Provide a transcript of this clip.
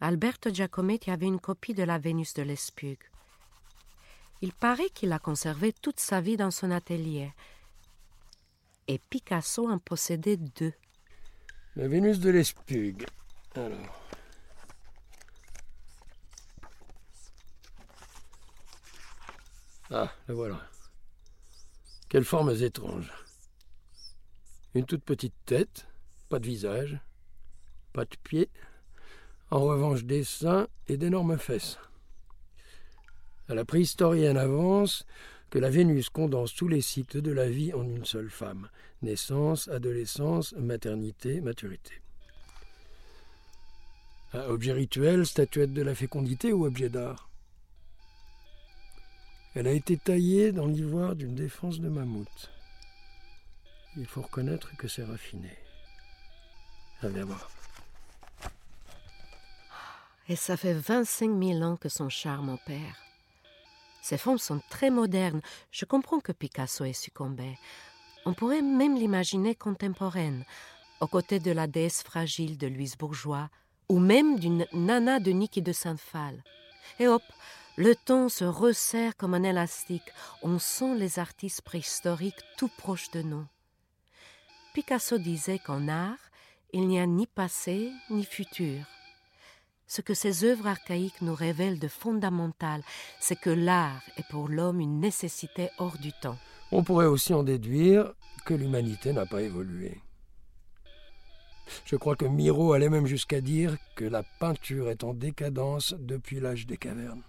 Alberto Giacometti avait une copie de la Vénus de l'Espugue. Il paraît qu'il a conservé toute sa vie dans son atelier. Et Picasso en possédait deux. La Vénus de l'Espugue. Ah, la voilà. Quelles formes étranges. Une toute petite tête, pas de visage, pas de pieds, en revanche des seins et d'énormes fesses. À la préhistorienne avance que la Vénus condense tous les cycles de la vie en une seule femme naissance, adolescence, maternité, maturité. Objet rituel, statuette de la fécondité ou objet d'art? Elle a été taillée dans l'ivoire d'une défense de mammouth. Il faut reconnaître que c'est raffiné. Viens voir. Et ça fait 25 000 ans que son charme opère. Ces formes sont très modernes. Je comprends que Picasso ait succombé. On pourrait même l'imaginer contemporaine, aux côtés de la déesse fragile de Louise Bourgeois, ou même d'une nana de Niki de Saint-Phal. Et hop, le temps se resserre comme un élastique. On sent les artistes préhistoriques tout proches de nous. Picasso disait qu'en art, il n'y a ni passé ni futur. Ce que ces œuvres archaïques nous révèlent de fondamental, c'est que l'art est pour l'homme une nécessité hors du temps. On pourrait aussi en déduire que l'humanité n'a pas évolué. Je crois que Miro allait même jusqu'à dire que la peinture est en décadence depuis l'âge des cavernes.